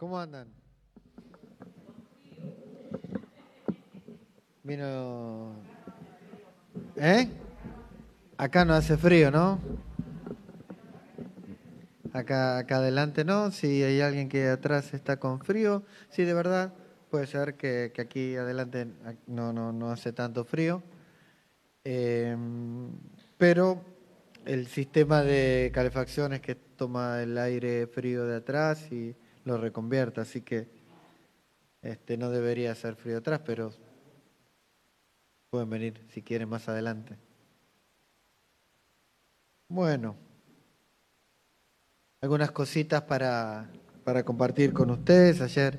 ¿Cómo andan? Vino... ¿Eh? Acá no hace frío, ¿no? Acá, acá adelante no. Si hay alguien que atrás está con frío, sí, de verdad, puede ser que, aquí adelante no, no, no hace tanto frío. Em, pero el sistema de calefacción es que toma el aire frío de atrás y lo reconvierte, así que este, no debería ser frío atrás, pero pueden venir si quieren más adelante. Bueno, algunas cositas para, para compartir con ustedes. Ayer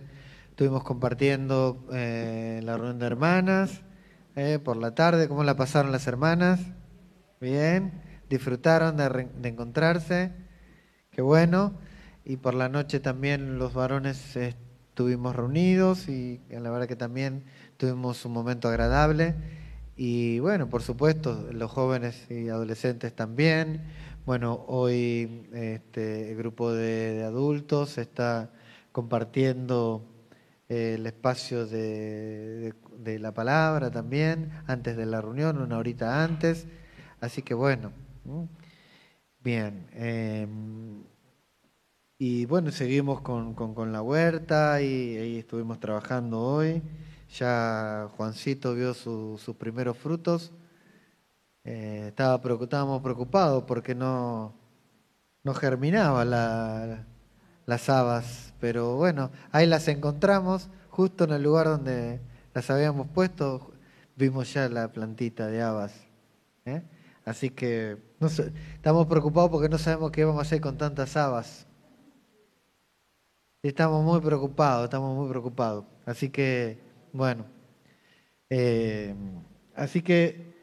estuvimos compartiendo eh, la reunión de hermanas eh, por la tarde. ¿Cómo la pasaron las hermanas? Bien, disfrutaron de, de encontrarse. Qué bueno y por la noche también los varones estuvimos reunidos y la verdad que también tuvimos un momento agradable. Y bueno, por supuesto, los jóvenes y adolescentes también. Bueno, hoy este, el grupo de, adultos está compartiendo eh, el espacio de, la palabra también, antes de la reunión, una horita antes. Así que bueno, bien. Em, y bueno, seguimos con, la huerta y ahí estuvimos trabajando hoy. Ya Juancito vio sus primeros frutos. Eh, estaba, estábamos preocupados porque no, no germinaba las habas, pero bueno, ahí las encontramos, justo en el lugar donde las habíamos puesto, vimos ya la plantita de habas. ¿eh? Así que no estamos preocupados porque no sabemos qué vamos a hacer con tantas habas. Estamos muy preocupados, estamos muy preocupados. Así que, bueno, eh, así que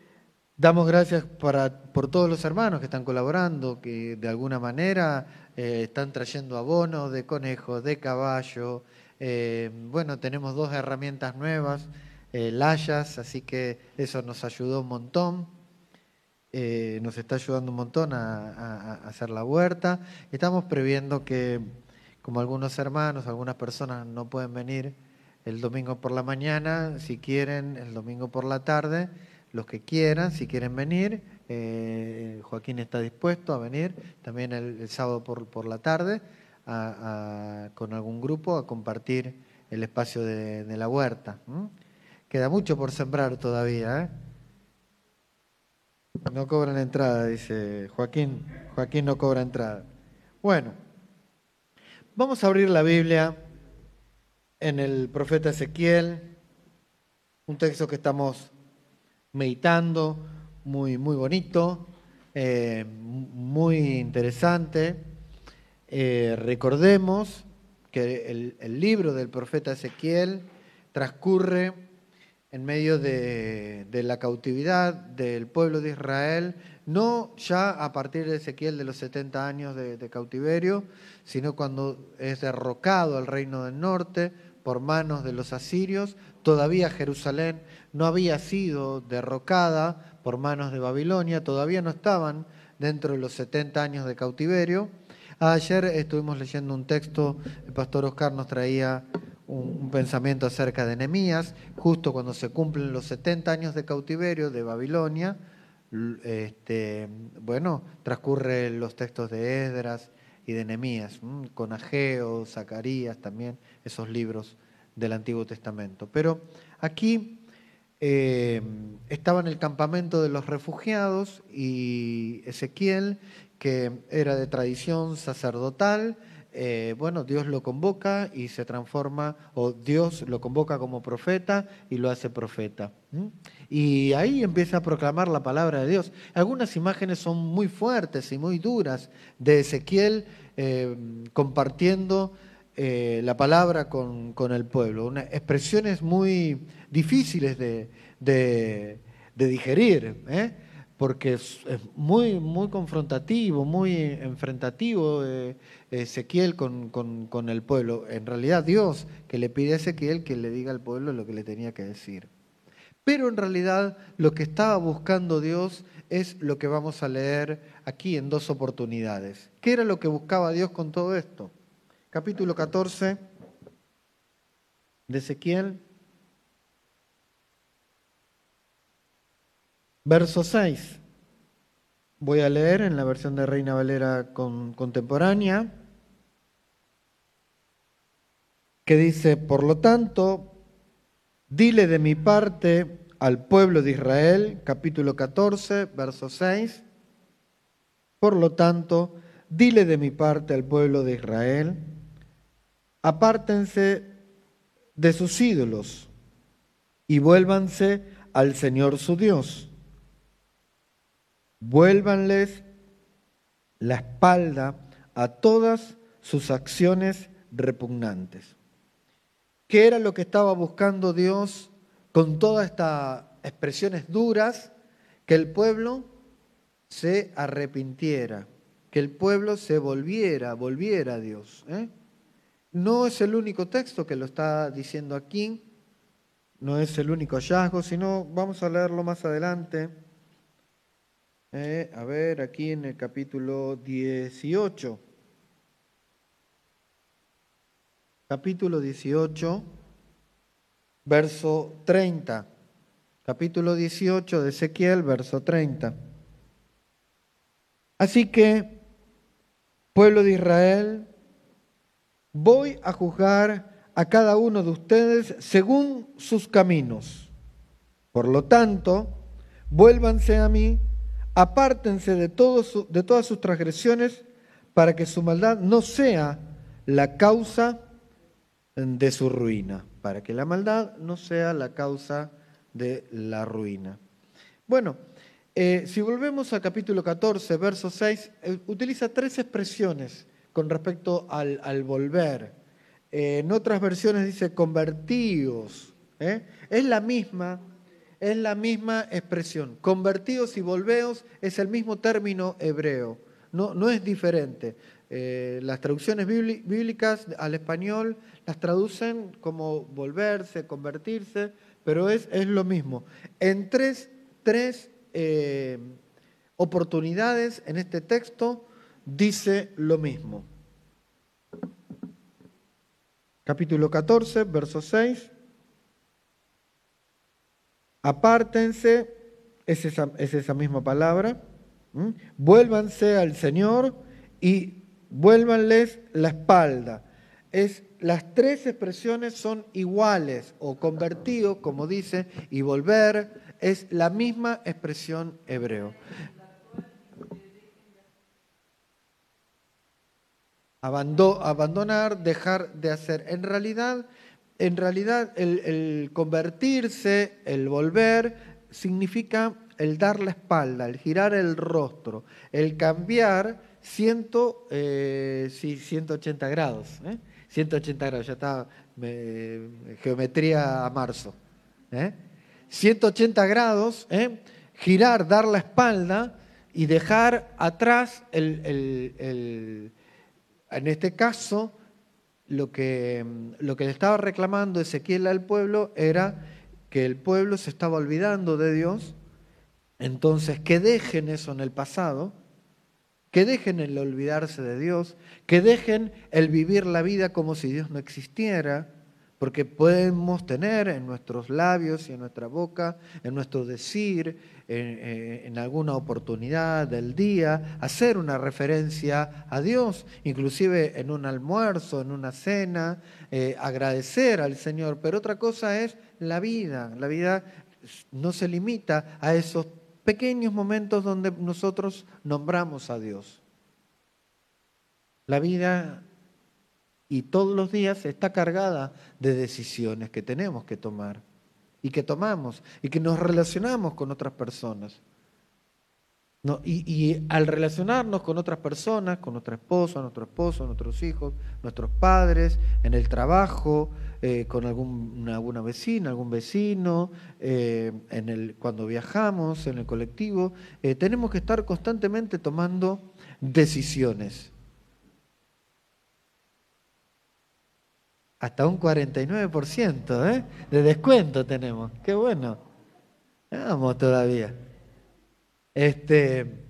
damos gracias por todos los hermanos que están colaborando, que de alguna manera eh, están trayendo abonos de conejo, de caballo. Eh, bueno, tenemos dos herramientas nuevas, layas, así que eso nos ayudó un montón. nos está ayudando un montón a hacer la huerta. Estamos previendo que como algunos hermanos, algunas personas no pueden venir el domingo por la mañana, si quieren el domingo por la tarde, los que quieran, si quieren venir, eh, Joaquín está dispuesto a venir también el, sábado por, la tarde con algún grupo a compartir el espacio de, la huerta. Queda mucho por sembrar todavía. ¿eh? No cobran entrada, dice Joaquín. Joaquín no cobra entrada. Bueno. Vamos a abrir la Biblia en el profeta Ezequiel, un texto que estamos meditando, muy, muy bonito, eh, muy interesante. Eh, recordemos que el, libro del profeta Ezequiel transcurre en medio de, la cautividad del pueblo de Israel, no ya a partir de Ezequiel de los 70 años de, cautiverio, sino cuando es derrocado el reino del norte por manos de los asirios, todavía Jerusalén no había sido derrocada por manos de Babilonia, todavía no estaban dentro de los 70 años de cautiverio. Ayer estuvimos leyendo un texto, el pastor Oscar nos traía un, pensamiento acerca de Nehemías, justo cuando se cumplen los 70 años de cautiverio de Babilonia, este, bueno, transcurren los textos de Esdras y de Nehemías, con Ageo, Zacarías también, esos libros del Antiguo Testamento. Pero aquí eh, estaba en el campamento de los refugiados y Ezequiel, que era de tradición sacerdotal, eh, bueno, Dios lo convoca y se transforma, o Dios lo convoca como profeta y lo hace profeta. Y ahí empieza a proclamar la palabra de Dios. Algunas imágenes son muy fuertes y muy duras de Ezequiel eh, compartiendo eh, la palabra con, el pueblo. Expresiones muy difíciles de, de, de digerir porque es, muy, muy confrontativo, muy enfrentativo eh, Ezequiel con, con, el pueblo. En realidad Dios que le pide a Ezequiel que le diga al pueblo lo que le tenía que decir. Pero en realidad lo que estaba buscando Dios es lo que vamos a leer aquí en dos oportunidades. ¿Qué era lo que buscaba Dios con todo esto? Capítulo 14 de Ezequiel. Verso 6. Voy a leer en la versión de Reina Valera contemporánea, que dice, por lo tanto, dile de mi parte al pueblo de Israel, capítulo 14, verso 6, por lo tanto, dile de mi parte al pueblo de Israel, apártense de sus ídolos y vuélvanse al Señor su Dios. Vuélvanles la espalda a todas sus acciones repugnantes. ¿Qué era lo que estaba buscando Dios con todas estas expresiones duras? Que el pueblo se arrepintiera, que el pueblo se volviera, volviera a Dios. ¿eh? No es el único texto que lo está diciendo aquí, no es el único hallazgo, sino vamos a leerlo más adelante. Eh, a ver, aquí en el capítulo 18. Capítulo 18, verso 30. Capítulo 18 de Ezequiel, verso 30. Así que, pueblo de Israel, voy a juzgar a cada uno de ustedes según sus caminos. Por lo tanto, vuélvanse a mí, apártense de, de todas sus transgresiones, para que su maldad no sea la causa de su ruina, para que la maldad no sea la causa de la ruina. Bueno, eh, si volvemos al capítulo 14, verso 6, eh, utiliza tres expresiones con respecto al, volver. Eh, en otras versiones dice convertidos. Es la misma, es la misma expresión. Convertidos y volveos es el mismo término hebreo. No, no es diferente. las traducciones bíblicas al español las traducen como volverse, convertirse, pero es, es lo mismo. En tres, tres eh, oportunidades en este texto dice lo mismo. Capítulo 14, verso 6. Apártense, es esa, es esa misma palabra. Vuélvanse al Señor y vuélvanles la espalda. Es, las tres expresiones son iguales, o convertido, como dice, y volver, es la misma expresión hebreo. abandonar, dejar de hacer. En realidad, en realidad el, convertirse, el volver, significa el dar la espalda, el girar el rostro, el cambiar ciento, eh, sí, 180 grados. 180 ¿eh? grados, ya está geometría a marzo. ¿eh? 180 grados, ¿eh? girar, dar la espalda y dejar atrás, en este caso, lo que, lo que le estaba reclamando Ezequiel al pueblo era que el pueblo se estaba olvidando de Dios, entonces que dejen eso en el pasado, que dejen el olvidarse de Dios, que dejen el vivir la vida como si Dios no existiera, porque podemos tener en nuestros labios y en nuestra boca, en nuestro decir, en, alguna oportunidad del día, hacer una referencia a Dios, inclusive en un almuerzo, en una cena, eh, agradecer al Señor. Pero otra cosa es la vida. La vida no se limita a esos pequeños momentos donde nosotros nombramos a Dios. La vida y todos los días está cargada de decisiones que tenemos que tomar y que tomamos y que nos relacionamos con otras personas. y, al relacionarnos con otras personas, con nuestra esposa, nuestro esposo, nuestros hijos, nuestros padres, en el trabajo, eh, con algún, alguna vecina, algún vecino, eh, en el, cuando viajamos, en el colectivo, eh, tenemos que estar constantemente tomando decisiones. Hasta un 49% ¿eh? de descuento tenemos. Qué bueno. Vamos todavía. Este,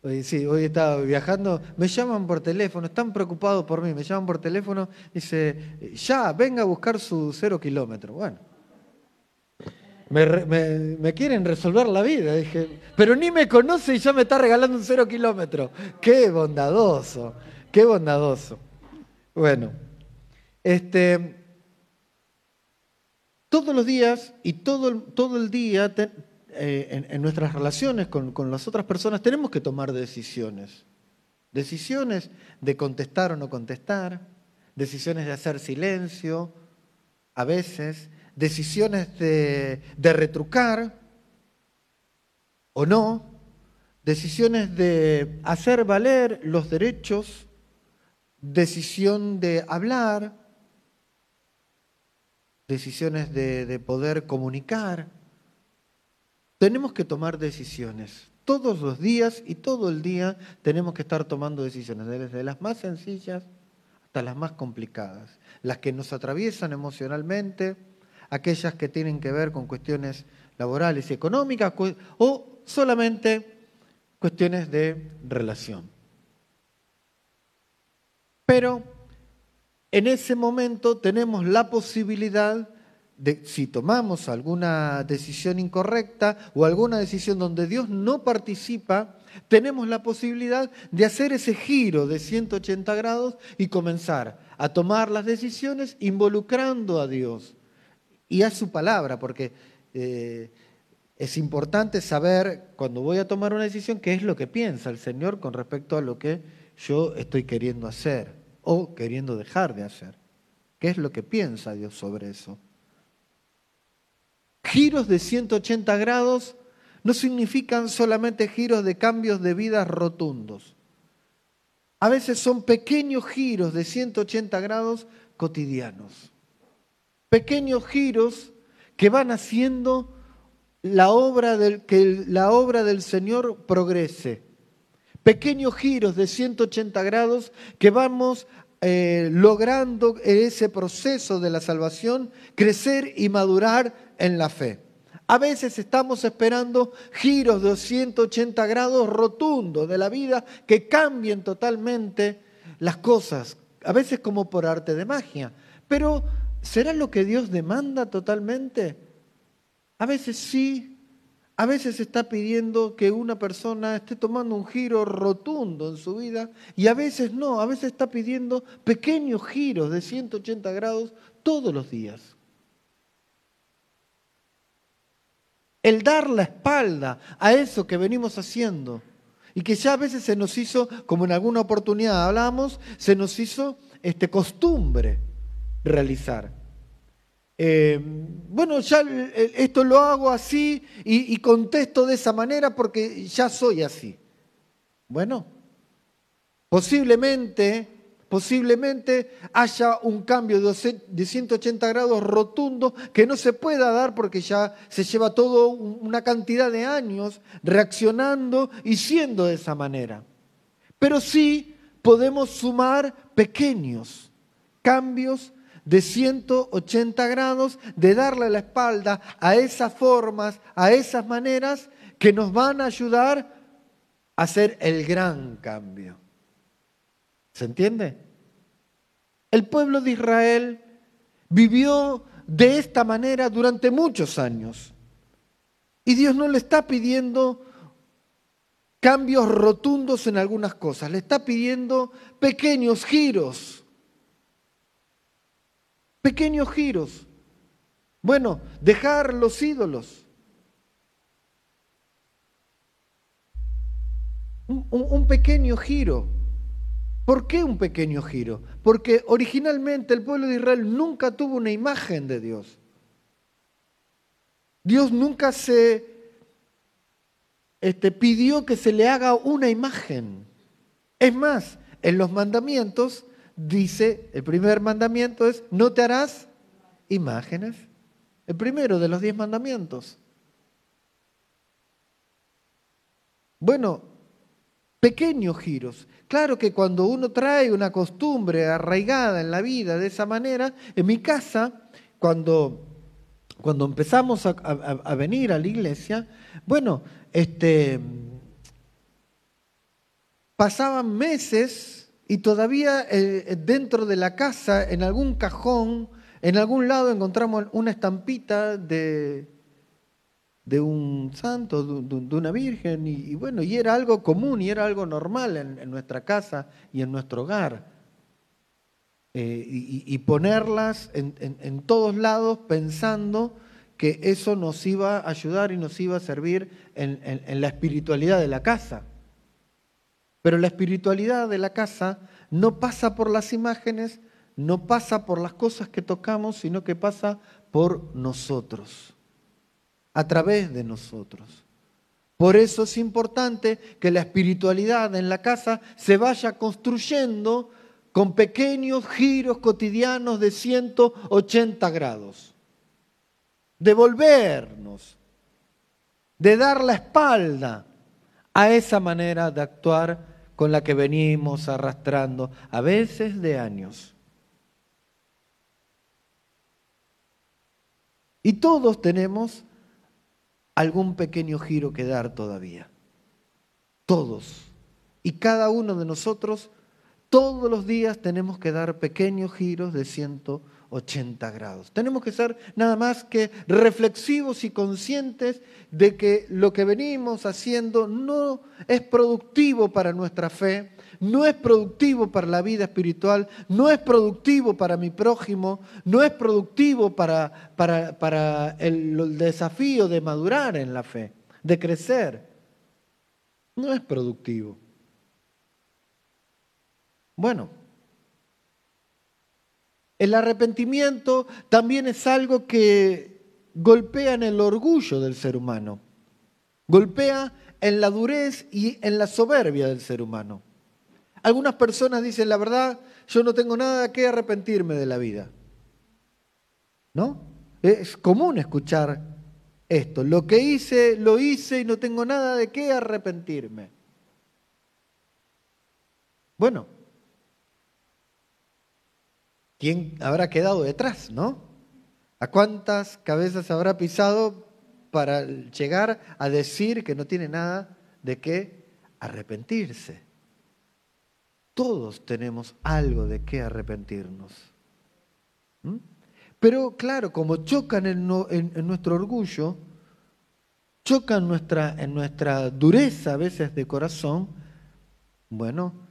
Hoy, sí, hoy estaba viajando, me llaman por teléfono, están preocupados por mí, me llaman por teléfono, dice, ya, venga a buscar su cero kilómetro. Bueno, me, quieren resolver la vida, dije, pero ni me conoce y ya me está regalando un cero kilómetro. Qué bondadoso, qué bondadoso. Bueno, este, todos los días y todo, todo el día eh, en, nuestras relaciones con, con las otras personas tenemos que tomar decisiones. Decisiones de contestar o no contestar, decisiones de hacer silencio, a veces, decisiones de, de retrucar o no, decisiones de hacer valer los derechos, decisión de hablar, decisiones de, de poder comunicar. Tenemos que tomar decisiones. Todos los días y todo el día tenemos que estar tomando decisiones, desde las más sencillas hasta las más complicadas, las que nos atraviesan emocionalmente, aquellas que tienen que ver con cuestiones laborales y económicas o solamente cuestiones de relación. Pero en ese momento tenemos la posibilidad si tomamos alguna decisión incorrecta o alguna decisión donde Dios no participa, tenemos la posibilidad de hacer ese giro de 180 grados y comenzar a tomar las decisiones involucrando a Dios y a su palabra, porque eh, es importante saber cuando voy a tomar una decisión qué es lo que piensa el Señor con respecto a lo que yo estoy queriendo hacer o queriendo dejar de hacer. ¿Qué es lo que piensa Dios sobre eso? Giros de 180 grados no significan solamente giros de cambios de vida rotundos. A veces son pequeños giros de 180 grados cotidianos. Pequeños giros que van haciendo la obra del, que la obra del Señor progrese. Pequeños giros de 180 grados que vamos eh, logrando ese proceso de la salvación crecer y madurar en la fe. A veces estamos esperando giros de 180 grados rotundos de la vida que cambien totalmente las cosas, a veces como por arte de magia. Pero ¿será lo que Dios demanda totalmente? A veces sí, a veces está pidiendo que una persona esté tomando un giro rotundo en su vida y a veces no, a veces está pidiendo pequeños giros de 180 grados todos los días. el dar la espalda a eso que venimos haciendo y que ya a veces se nos hizo, como en alguna oportunidad hablamos, se nos hizo este, costumbre realizar. Eh, bueno, ya esto lo hago así y, contesto de esa manera porque ya soy así. Bueno, posiblemente posiblemente haya un cambio de 180 grados rotundo que no se pueda dar porque ya se lleva todo una cantidad de años reaccionando y siendo de esa manera. Pero sí podemos sumar pequeños cambios de 180 grados, de darle la espalda a esas formas, a esas maneras que nos van a ayudar a hacer el gran cambio. ¿Se entiende? El pueblo de Israel vivió de esta manera durante muchos años. Y Dios no le está pidiendo cambios rotundos en algunas cosas, le está pidiendo pequeños giros. Pequeños giros. Bueno, dejar los ídolos. Un, pequeño giro. ¿Por qué un pequeño giro? Porque originalmente el pueblo de Israel nunca tuvo una imagen de Dios. Dios nunca se este, pidió que se le haga una imagen. Es más, en los mandamientos dice, el primer mandamiento es, no te harás imágenes. El primero de los diez mandamientos. Bueno, pequeños giros. Claro que cuando uno trae una costumbre arraigada en la vida de esa manera, en mi casa, cuando, cuando empezamos a, venir a la iglesia, bueno, este, pasaban meses y todavía eh, dentro de la casa, en algún cajón, en algún lado encontramos una estampita de, de un santo, de, una virgen, y, bueno, y era algo común y era algo normal en, nuestra casa y en nuestro hogar. Eh, y, ponerlas en, todos lados pensando que eso nos iba a ayudar y nos iba a servir en la espiritualidad de la casa. Pero la espiritualidad de la casa no pasa por las imágenes, no pasa por las cosas que tocamos, sino que pasa por nosotros, a través de nosotros. Por eso es importante que la espiritualidad en la casa se vaya construyendo con pequeños giros cotidianos de 180 grados. De volvernos, de dar la espalda a esa manera de actuar con la que venimos arrastrando, a veces de años. Y todos tenemos algún pequeño giro que dar todavía. Todos. Y cada uno de nosotros, todos los días tenemos que dar pequeños giros de 180 grados. Tenemos que ser nada más que reflexivos y conscientes de que lo que venimos haciendo no es productivo para nuestra fe, no es productivo para la vida espiritual, no es productivo para mi prójimo, no es productivo para, para, el, el desafío de madurar en la fe, de crecer. No es productivo. Bueno, el arrepentimiento también es algo que golpea en el orgullo del ser humano, golpea en la durez y en la soberbia del ser humano. Algunas personas dicen, la verdad, yo no tengo nada que arrepentirme de la vida. ¿No? Es común escuchar esto. Lo que hice, lo hice y no tengo nada de qué arrepentirme. Bueno, ¿quién habrá quedado detrás, no? ¿A cuántas cabezas habrá pisado para llegar a decir que no tiene nada de qué arrepentirse? Todos tenemos algo de qué arrepentirnos. ¿Mm? Pero claro, como chocan en, nuestro orgullo, chocan en nuestra dureza a veces de corazón, bueno,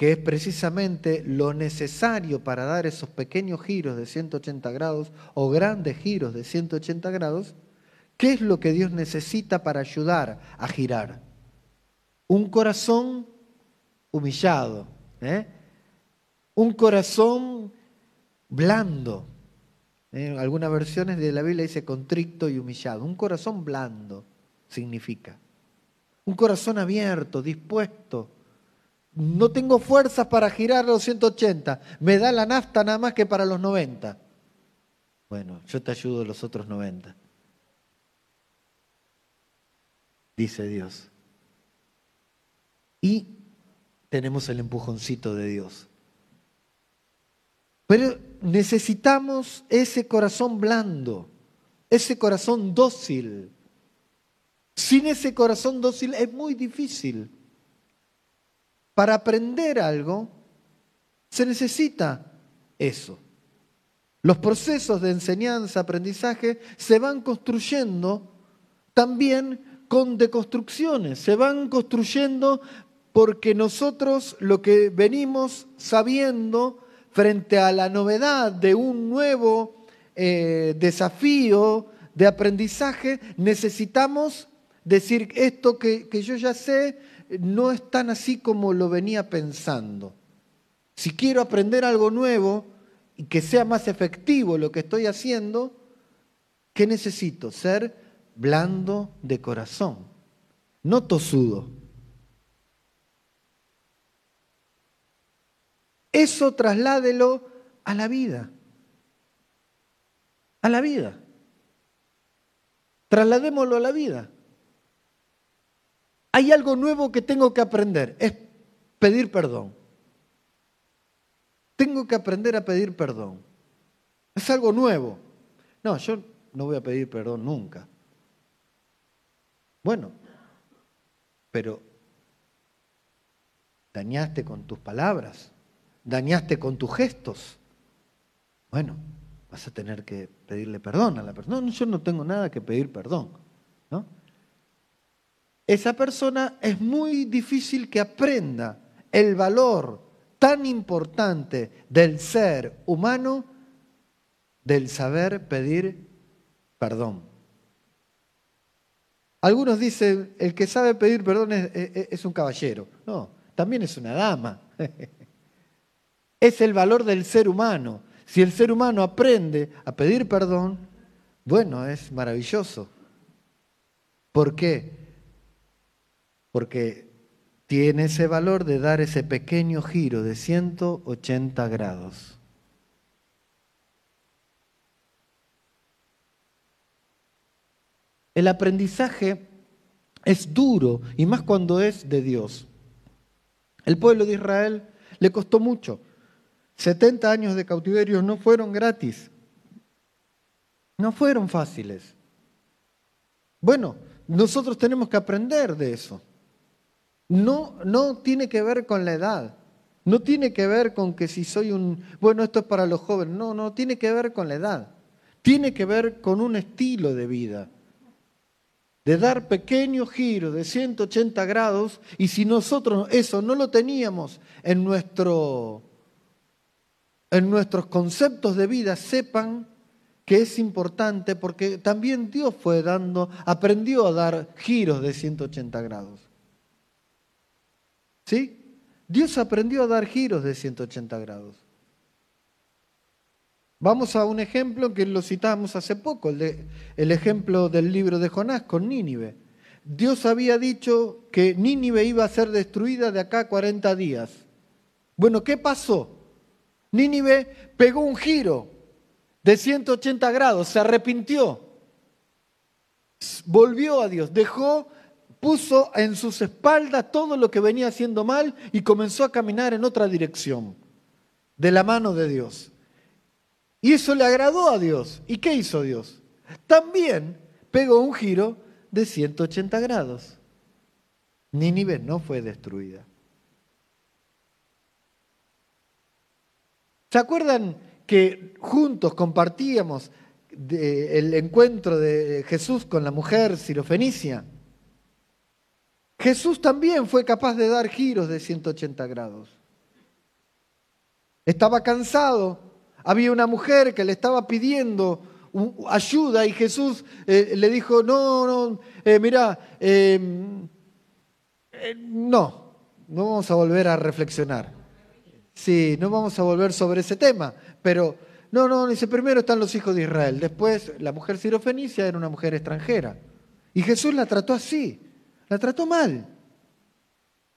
que es precisamente lo necesario para dar esos pequeños giros de 180 grados o grandes giros de 180 grados, ¿qué es lo que Dios necesita para ayudar a girar? Un corazón humillado, ¿eh? un corazón blando. En algunas versiones de la Biblia dice contrito y humillado. Un corazón blando significa. Un corazón abierto, dispuesto. No tengo fuerzas para girar los 180. Me da la nafta nada más que para los 90. Bueno, yo te ayudo los otros 90. Dice Dios. Y tenemos el empujoncito de Dios. Pero necesitamos ese corazón blando, ese corazón dócil. Sin ese corazón dócil es muy difícil. Para aprender algo se necesita eso. Los procesos de enseñanza, aprendizaje, se van construyendo también con deconstrucciones, se van construyendo porque nosotros lo que venimos sabiendo frente a la novedad de un nuevo eh, desafío de aprendizaje, necesitamos decir esto que, que yo ya sé no es tan así como lo venía pensando. Si quiero aprender algo nuevo y que sea más efectivo lo que estoy haciendo, ¿qué necesito? Ser blando de corazón, no tosudo. Eso trasládelo a la vida. A la vida. Trasladémoslo a la vida. Hay algo nuevo que tengo que aprender, es pedir perdón. Tengo que aprender a pedir perdón. Es algo nuevo. No, yo no voy a pedir perdón nunca. Bueno, pero dañaste con tus palabras, dañaste con tus gestos. Bueno, vas a tener que pedirle perdón a la persona. No, yo no tengo nada que pedir perdón. ¿no? Esa persona es muy difícil que aprenda el valor tan importante del ser humano, del saber pedir perdón. Algunos dicen, el que sabe pedir perdón es, un caballero. No, también es una dama. es el valor del ser humano. Si el ser humano aprende a pedir perdón, bueno, es maravilloso. ¿Por qué? Porque tiene ese valor de dar ese pequeño giro de 180 grados. El aprendizaje es duro y más cuando es de Dios. El pueblo de Israel le costó mucho. 70 años de cautiverio no fueron gratis. No fueron fáciles. Bueno, nosotros tenemos que aprender de eso. No, no tiene que ver con la edad. No tiene que ver con que si soy un, bueno, esto es para los jóvenes. No, no, tiene que ver con la edad. Tiene que ver con un estilo de vida de dar pequeños giros de 180 grados y si nosotros eso no lo teníamos en, nuestro, en nuestros conceptos de vida, sepan que es importante porque también Dios fue dando, aprendió a dar giros de 180 grados. ¿Sí? Dios aprendió a dar giros de 180 grados. Vamos a un ejemplo que lo citamos hace poco, el, el, ejemplo del libro de Jonás con Nínive. Dios había dicho que Nínive iba a ser destruida de acá a 40 días. Bueno, ¿qué pasó? Nínive pegó un giro de 180 grados, se arrepintió, volvió a Dios, dejó, puso en sus espaldas todo lo que venía haciendo mal y comenzó a caminar en otra dirección, de la mano de Dios. Y eso le agradó a Dios. ¿Y qué hizo Dios? También pegó un giro de 180 grados. Nínive no fue destruida. ¿Se acuerdan que juntos compartíamos el encuentro de Jesús con la mujer sirofenicia? Jesús también fue capaz de dar giros de 180 grados. Estaba cansado había una mujer que le estaba pidiendo ayuda y Jesús eh, le dijo, no, no, eh, mira, em, eh, no, no vamos a volver a reflexionar. Sí, no vamos a volver sobre ese tema, pero no, no, dice, primero están los hijos de Israel, después la mujer sirofenicia era una mujer extranjera. Y Jesús la trató así, la trató mal.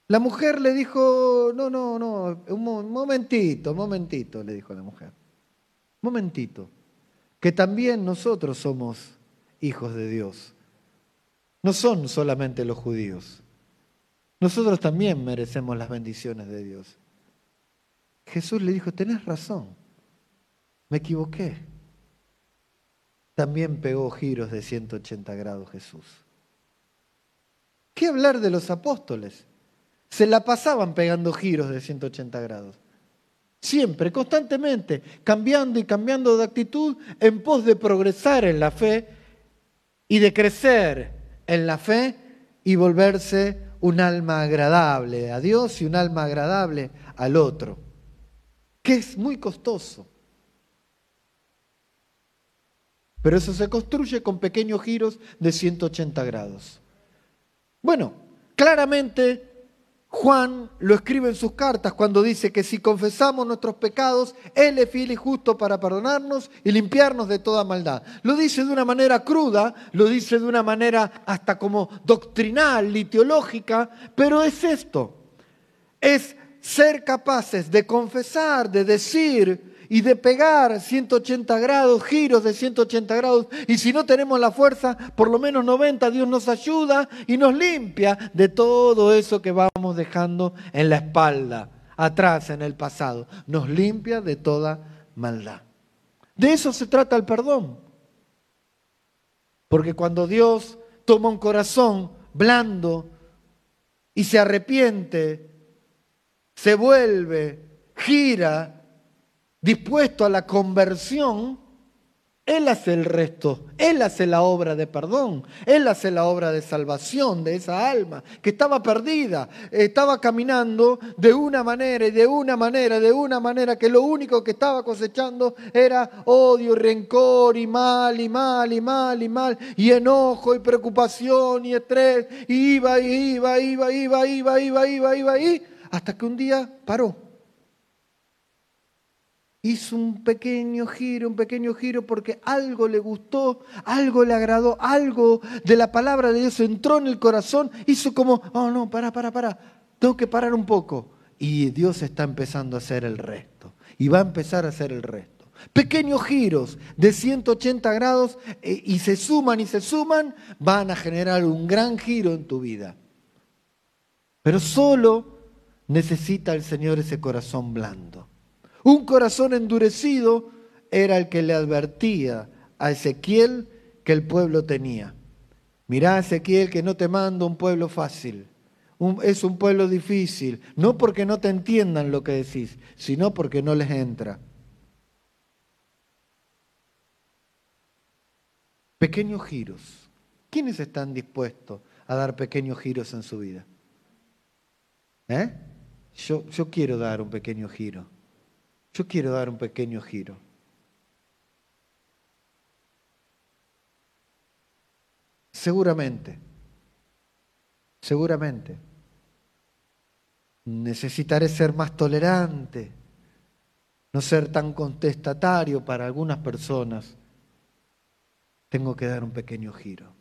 La mujer le dijo, no, no, no, un momentito, momentito, le dijo la mujer momentito, que también nosotros somos hijos de Dios. No son solamente los judíos. Nosotros también merecemos las bendiciones de Dios. Jesús le dijo, tenés razón, me equivoqué. También pegó giros de 180 grados Jesús. ¿Qué hablar de los apóstoles? Se la pasaban pegando giros de 180 grados. Siempre, constantemente, cambiando y cambiando de actitud en pos de progresar en la fe y de crecer en la fe y volverse un alma agradable a Dios y un alma agradable al otro, que es muy costoso. Pero eso se construye con pequeños giros de 180 grados. Bueno, claramente Juan lo escribe en sus cartas cuando dice que si confesamos nuestros pecados, Él es fiel y justo para perdonarnos y limpiarnos de toda maldad. Lo dice de una manera cruda, lo dice de una manera hasta como doctrinal y teológica, pero es esto, es ser capaces de confesar, de decir, y de pegar 180 grados, giros de 180 grados. Y si no tenemos la fuerza, por lo menos 90, Dios nos ayuda y nos limpia de todo eso que vamos dejando en la espalda, atrás, en el pasado. Nos limpia de toda maldad. De eso se trata el perdón. Porque cuando Dios toma un corazón blando y se arrepiente se vuelve, gira, dispuesto a la conversión, Él hace el resto, Él hace la obra de perdón, Él hace la obra de salvación de esa alma que estaba perdida, estaba caminando de una manera y de una manera, de una manera que lo único que estaba cosechando era odio, rencor y mal y mal y mal y mal y enojo y preocupación y estrés. Iba y iba, iba, iba, iba, iba, iba, iba, y hasta que un día paró hizo un pequeño giro, un pequeño giro porque algo le gustó, algo le agradó, algo de la palabra de Dios entró en el corazón, hizo como, oh no, para, para, para, tengo que parar un poco. Y Dios está empezando a hacer el resto. Y va a empezar a hacer el resto. Pequeños giros de 180 grados eh, y se suman y se suman, van a generar un gran giro en tu vida. Pero solo necesita el Señor ese corazón blando. Un corazón endurecido era el que le advertía a Ezequiel que el pueblo tenía. Mirá, Ezequiel, que no te mando un pueblo fácil. es un pueblo difícil. No porque no te entiendan lo que decís, sino porque no les entra. Pequeños giros. ¿Quiénes están dispuestos a dar pequeños giros en su vida? ¿Eh? Yo, yo quiero dar un pequeño giro. Yo quiero dar un pequeño giro. Seguramente, seguramente, necesitaré ser más tolerante, no ser tan contestatario para algunas personas. Tengo que dar un pequeño giro.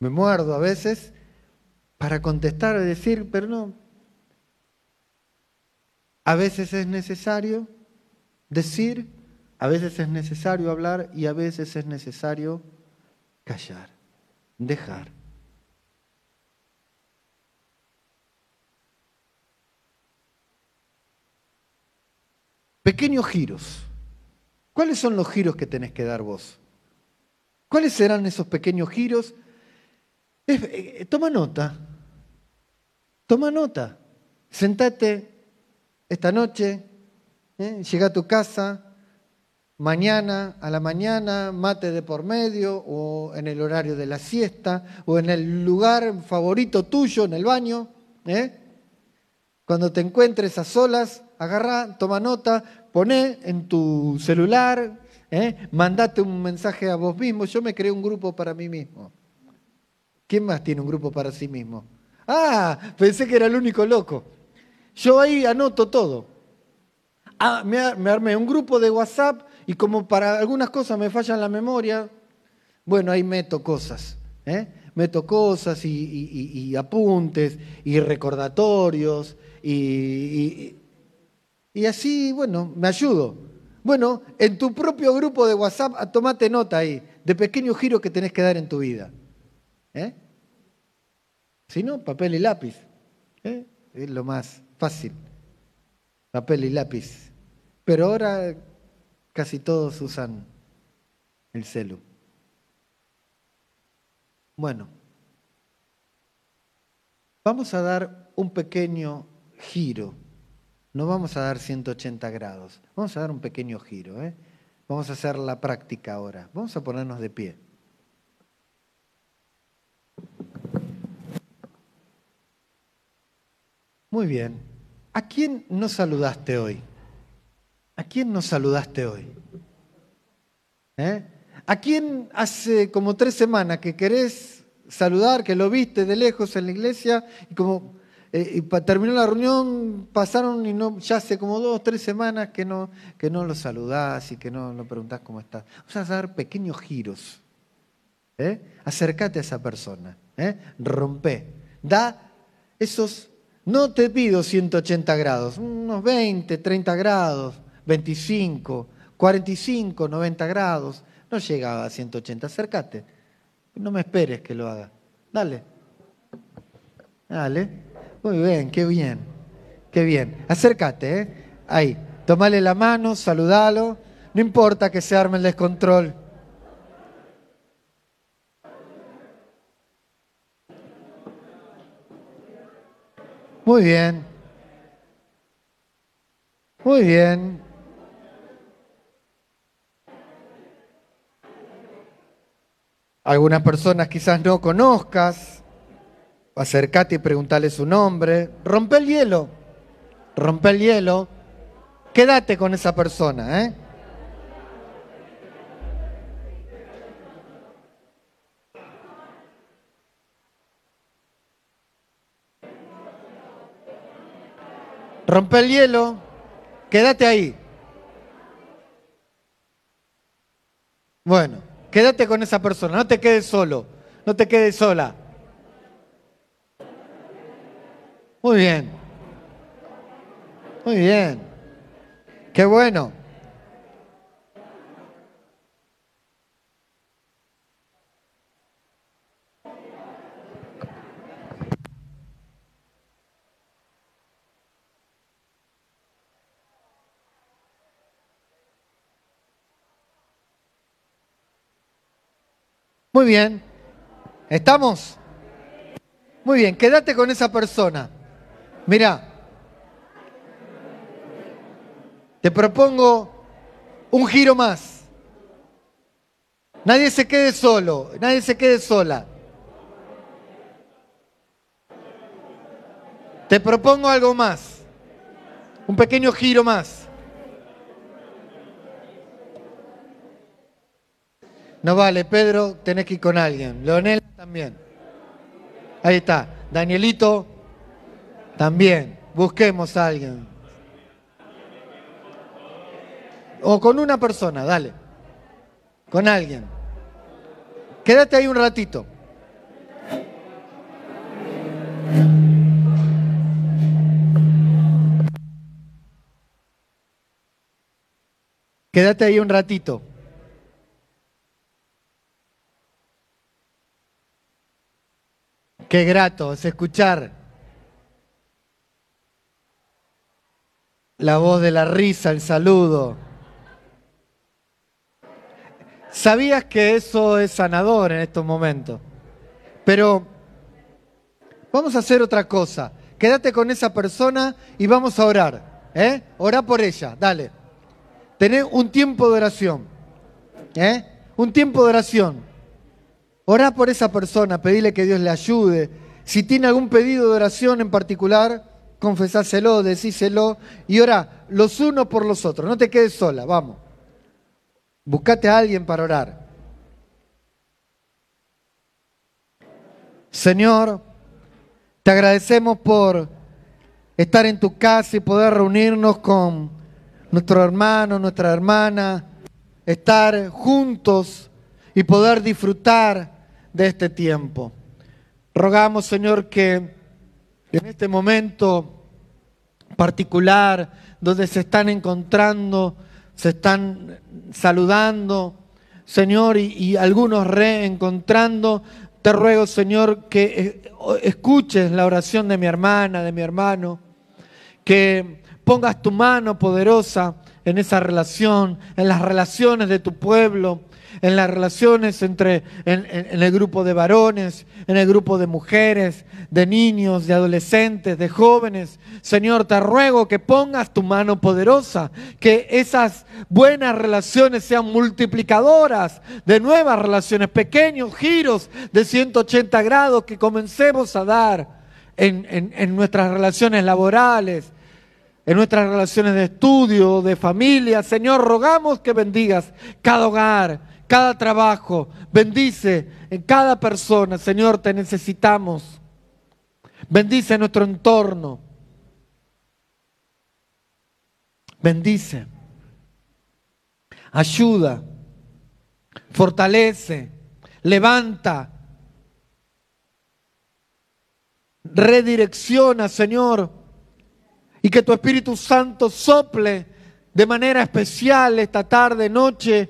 Me muerdo a veces para contestar y decir, pero no. A veces es necesario decir, a veces es necesario hablar y a veces es necesario callar, dejar. Pequeños giros. ¿Cuáles son los giros que tenés que dar vos? ¿Cuáles serán esos pequeños giros? Eh, toma nota. Toma nota. Sentate esta noche, ¿eh? llega a tu casa, mañana a la mañana, mate de por medio, o en el horario de la siesta, o en el lugar favorito tuyo, en el baño. ¿eh? Cuando te encuentres a solas, agarra, toma nota, poné en tu celular, mandate un mensaje a vos mismo. Yo me creé un grupo para mí mismo. ¿Quién más tiene un grupo para sí mismo? Ah, pensé que era el único loco. Yo ahí anoto todo. Ah, me, armé un grupo de WhatsApp y como para algunas cosas me fallan la memoria, bueno, ahí meto cosas. ¿eh? Meto cosas y, apuntes y recordatorios y, y así, bueno, me ayudo. Bueno, en tu propio grupo de WhatsApp, tomate nota ahí de pequeños giros que tenés que dar en tu vida. ¿Eh? Si no, papel y lápiz. ¿eh? Es lo más fácil. Papel y lápiz. Pero ahora casi todos usan el celu. Bueno, vamos a dar un pequeño giro. No vamos a dar 180 grados. Vamos a dar un pequeño giro. ¿eh? Vamos a hacer la práctica ahora. Vamos a ponernos de pie. Muy bien. ¿A quién no saludaste hoy? ¿A quién no saludaste hoy? ¿Eh? ¿A quién hace como tres semanas que querés saludar, que lo viste de lejos en la iglesia y como eh, terminó la reunión, pasaron y no, ya hace como dos, tres semanas que no, que no lo saludás y que no lo preguntás cómo está? Vamos a dar pequeños giros. ¿eh? Acércate a esa persona. ¿eh? Rompe. Da esos no te pido 180 grados, unos 20, 30 grados, 25, 45, 90 grados. No llega a 180, acércate. No me esperes que lo haga. Dale. Dale. Muy bien, qué bien. Qué bien. Acércate, ¿eh? Ahí. Tomale la mano, saludalo. No importa que se arme el descontrol. Muy bien. Muy bien. Algunas personas quizás no conozcas. Acercate y preguntale su nombre. Rompe el hielo. Rompe el hielo. Quédate con esa persona, ¿eh? Rompe el hielo, quédate ahí. Bueno, quédate con esa persona, no te quedes solo, no te quedes sola. Muy bien. Muy bien. Qué bueno. Muy bien. ¿Estamos? Muy bien, quédate con esa persona. Mira, te propongo un giro más. Nadie se quede solo, nadie se quede sola. Te propongo algo más, un pequeño giro más. No vale, Pedro, tenés que ir con alguien. Leonel también. Ahí está. Danielito también. Busquemos a alguien. O con una persona, dale. Con alguien. Quédate ahí un ratito. Quédate ahí un ratito. Qué grato es escuchar la voz de la risa, el saludo. Sabías que eso es sanador en estos momentos. Pero vamos a hacer otra cosa. Quédate con esa persona y vamos a orar. ¿eh? Orá por ella, dale. Tené un tiempo de oración. ¿eh? Un tiempo de oración. Orá por esa persona, pedile que Dios le ayude. Si tiene algún pedido de oración en particular, confesáselo, decíselo y orá los unos por los otros. No te quedes sola, vamos. Buscate a alguien para orar. Señor, te agradecemos por estar en tu casa y poder reunirnos con nuestro hermano, nuestra hermana, estar juntos y poder disfrutar de este tiempo. Rogamos, Señor, que en este momento particular, donde se están encontrando, se están saludando, Señor, y, algunos reencontrando, te ruego, Señor, que eh, escuches la oración de mi hermana, de mi hermano, que pongas tu mano poderosa en esa relación, en las relaciones de tu pueblo, en las relaciones entre en, el grupo de varones, en el grupo de mujeres, de niños, de adolescentes, de jóvenes. Señor, te ruego que pongas tu mano poderosa, que esas buenas relaciones sean multiplicadoras de nuevas relaciones, pequeños giros de 180 grados que comencemos a dar en nuestras relaciones laborales, en nuestras relaciones de estudio, de familia. Señor, rogamos que bendigas cada hogar, cada trabajo, bendice en cada persona. Señor, te necesitamos. Bendice nuestro entorno. Bendice. Ayuda. Fortalece. Levanta. Redirecciona, Señor. Y que tu Espíritu Santo sople de manera especial esta tarde, noche,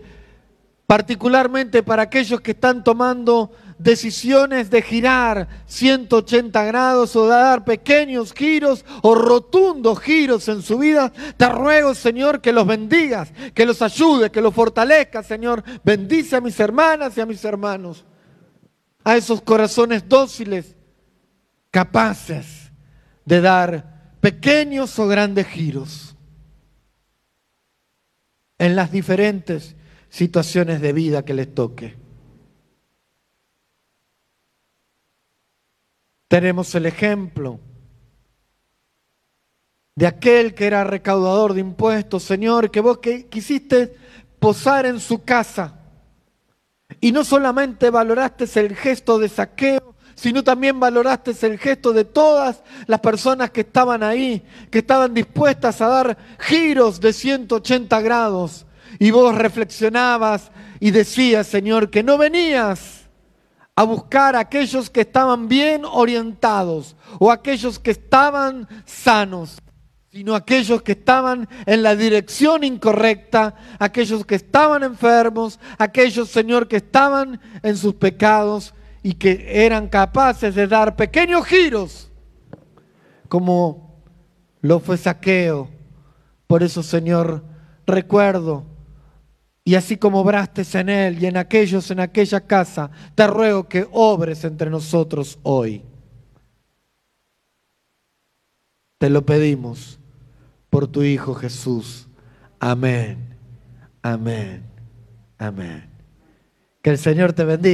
particularmente para aquellos que están tomando decisiones de girar 180 grados o de dar pequeños giros o rotundos giros en su vida, te ruego, Señor, que los bendigas, que los ayude, que los fortalezca, Señor. Bendice a mis hermanas y a mis hermanos, a esos corazones dóciles, capaces de dar pequeños o grandes giros en las diferentes situaciones de vida que les toque. Tenemos el ejemplo de aquel que era recaudador de impuestos, Señor, que vos que quisiste posar en su casa y no solamente valoraste el gesto de saqueo, sino también valoraste el gesto de todas las personas que estaban ahí, que estaban dispuestas a dar giros de 180 grados. Y vos reflexionabas y decías, Señor, que no venías a buscar a aquellos que estaban bien orientados o aquellos que estaban sanos, sino aquellos que estaban en la dirección incorrecta, aquellos que estaban enfermos, aquellos, Señor, que estaban en sus pecados y que eran capaces de dar pequeños giros, como lo fue saqueo. Por eso, Señor, recuerdo, y así como obraste en él y en aquellos en aquella casa, te ruego que obres entre nosotros hoy. Te lo pedimos por tu Hijo Jesús. Amén, amén, amén. Que el Señor te bendiga.